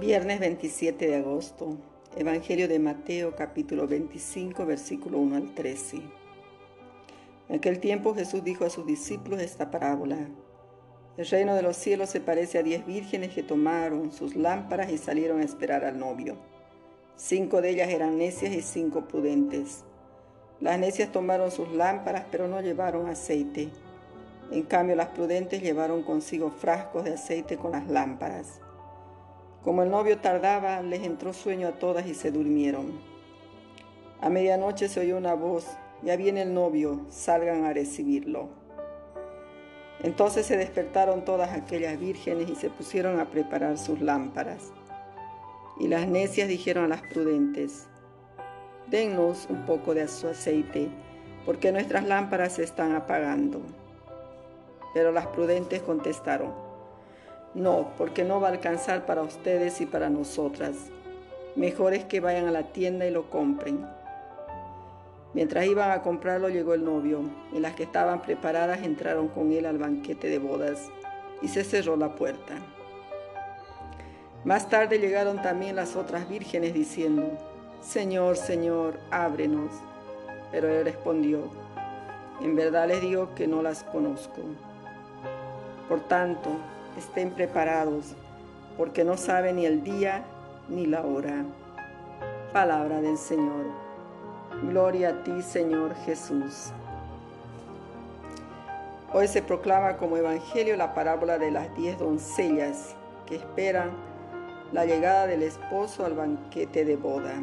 Viernes 27 de agosto. Evangelio de Mateo capítulo 25 versículo 1 al 13. En aquel tiempo Jesús dijo a sus discípulos esta parábola. El reino de los cielos se parece a diez vírgenes que tomaron sus lámparas y salieron a esperar al novio. Cinco de ellas eran necias y cinco prudentes. Las necias tomaron sus lámparas pero no llevaron aceite. En cambio las prudentes llevaron consigo frascos de aceite con las lámparas. Como el novio tardaba, les entró sueño a todas y se durmieron. A medianoche se oyó una voz, ya viene el novio, salgan a recibirlo. Entonces se despertaron todas aquellas vírgenes y se pusieron a preparar sus lámparas. Y las necias dijeron a las prudentes, dennos un poco de su aceite, porque nuestras lámparas se están apagando. Pero las prudentes contestaron, no, porque no va a alcanzar para ustedes y para nosotras. Mejor es que vayan a la tienda y lo compren. Mientras iban a comprarlo llegó el novio, y las que estaban preparadas entraron con él al banquete de bodas, y se cerró la puerta. Más tarde llegaron también las otras vírgenes diciendo, Señor, Señor, ábrenos. Pero él respondió, En verdad les digo que no las conozco. Por tanto, estén preparados, porque no saben ni el día ni la hora. Palabra del Señor. Gloria a ti, Señor Jesús. Hoy se proclama como evangelio la parábola de las diez doncellas que esperan la llegada del esposo al banquete de boda.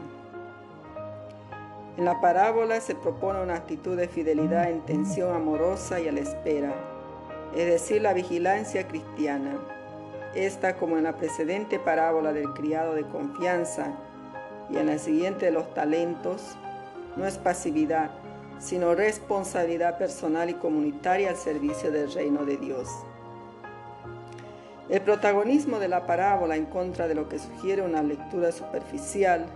En la parábola se propone una actitud de fidelidad en tensión amorosa y a la espera es decir, la vigilancia cristiana. Esta, como en la precedente parábola del criado de confianza y en la siguiente de los talentos, no es pasividad, sino responsabilidad personal y comunitaria al servicio del reino de Dios. El protagonismo de la parábola en contra de lo que sugiere una lectura superficial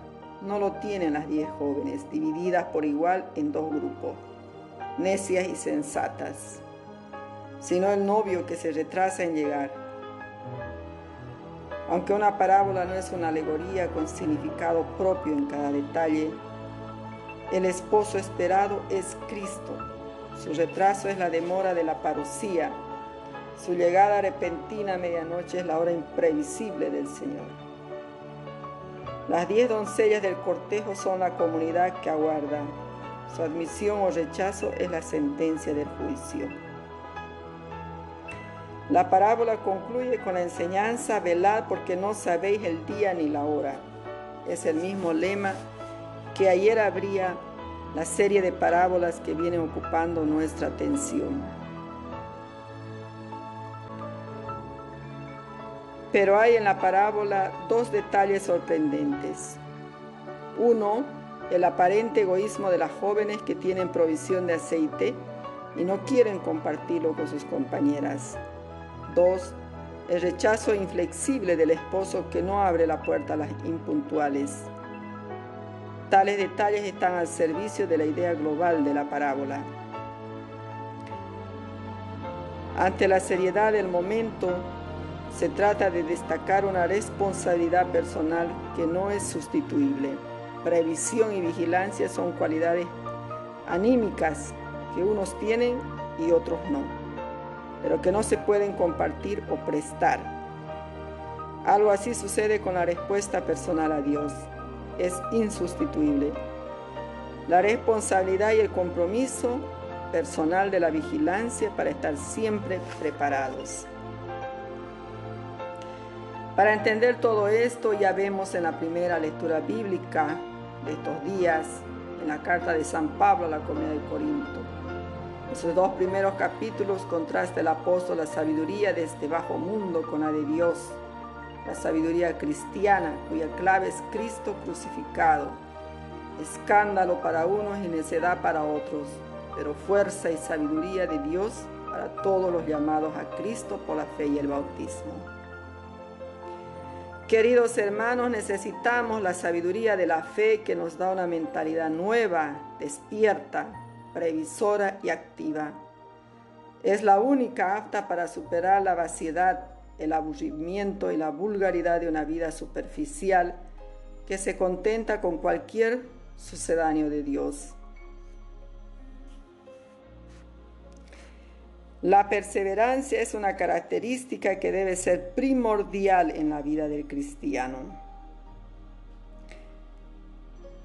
no lo tienen las diez jóvenes, divididas por igual en dos grupos, necias y sensatas sino el novio que se retrasa en llegar. Aunque una parábola no es una alegoría con significado propio en cada detalle, el esposo esperado es Cristo. Su retraso es la demora de la parucía. Su llegada repentina a medianoche es la hora imprevisible del Señor. Las diez doncellas del cortejo son la comunidad que aguarda. Su admisión o rechazo es la sentencia del juicio. La parábola concluye con la enseñanza, velad porque no sabéis el día ni la hora. Es el mismo lema que ayer habría la serie de parábolas que vienen ocupando nuestra atención. Pero hay en la parábola dos detalles sorprendentes. Uno, el aparente egoísmo de las jóvenes que tienen provisión de aceite y no quieren compartirlo con sus compañeras. 2. El rechazo inflexible del esposo que no abre la puerta a las impuntuales. Tales detalles están al servicio de la idea global de la parábola. Ante la seriedad del momento, se trata de destacar una responsabilidad personal que no es sustituible. Previsión y vigilancia son cualidades anímicas que unos tienen y otros no pero que no se pueden compartir o prestar. Algo así sucede con la respuesta personal a Dios. Es insustituible. La responsabilidad y el compromiso personal de la vigilancia para estar siempre preparados. Para entender todo esto ya vemos en la primera lectura bíblica de estos días, en la carta de San Pablo a la comunidad de Corinto sus dos primeros capítulos contrasta el apóstol la sabiduría de este bajo mundo con la de Dios, la sabiduría cristiana cuya clave es Cristo crucificado, escándalo para unos y necedad para otros, pero fuerza y sabiduría de Dios para todos los llamados a Cristo por la fe y el bautismo. Queridos hermanos, necesitamos la sabiduría de la fe que nos da una mentalidad nueva, despierta, previsora y activa. Es la única apta para superar la vaciedad el aburrimiento y la vulgaridad de una vida superficial que se contenta con cualquier sucedáneo de Dios. La perseverancia es una característica que debe ser primordial en la vida del cristiano.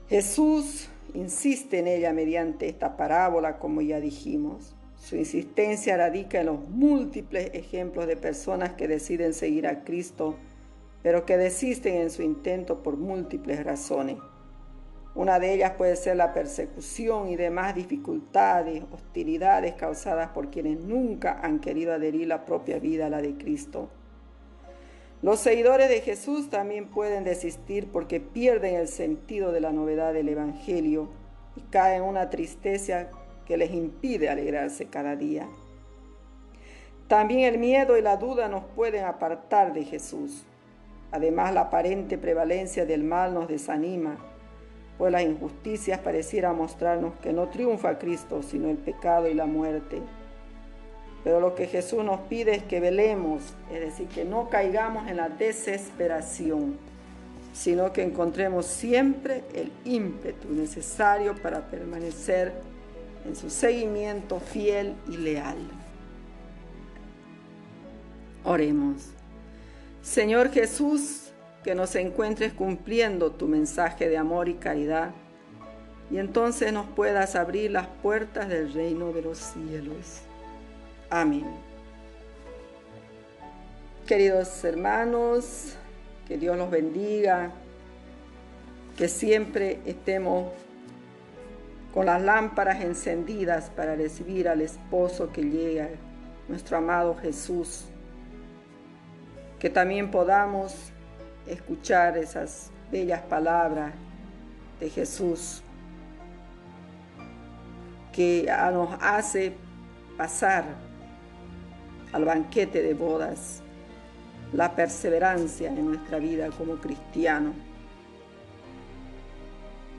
Jesús insiste en ella mediante esta parábola, como ya dijimos. Su insistencia radica en los múltiples ejemplos de personas que deciden seguir a Cristo, pero que desisten en su intento por múltiples razones. Una de ellas puede ser la persecución y demás dificultades, hostilidades causadas por quienes nunca han querido adherir la propia vida a la de Cristo. Los seguidores de Jesús también pueden desistir porque pierden el sentido de la novedad del Evangelio y caen en una tristeza que les impide alegrarse cada día. También el miedo y la duda nos pueden apartar de Jesús. Además, la aparente prevalencia del mal nos desanima pues las injusticias pareciera mostrarnos que no triunfa Cristo, sino el pecado y la muerte. Pero lo que Jesús nos pide es que velemos, es decir, que no caigamos en la desesperación, sino que encontremos siempre el ímpetu necesario para permanecer en su seguimiento fiel y leal. Oremos. Señor Jesús, que nos encuentres cumpliendo tu mensaje de amor y caridad, y entonces nos puedas abrir las puertas del reino de los cielos. Amén. Queridos hermanos, que Dios los bendiga, que siempre estemos con las lámparas encendidas para recibir al esposo que llega, nuestro amado Jesús, que también podamos escuchar esas bellas palabras de Jesús que nos hace pasar al banquete de bodas la perseverancia en nuestra vida como cristiano.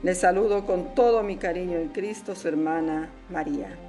Les saludo con todo mi cariño en Cristo, su hermana María.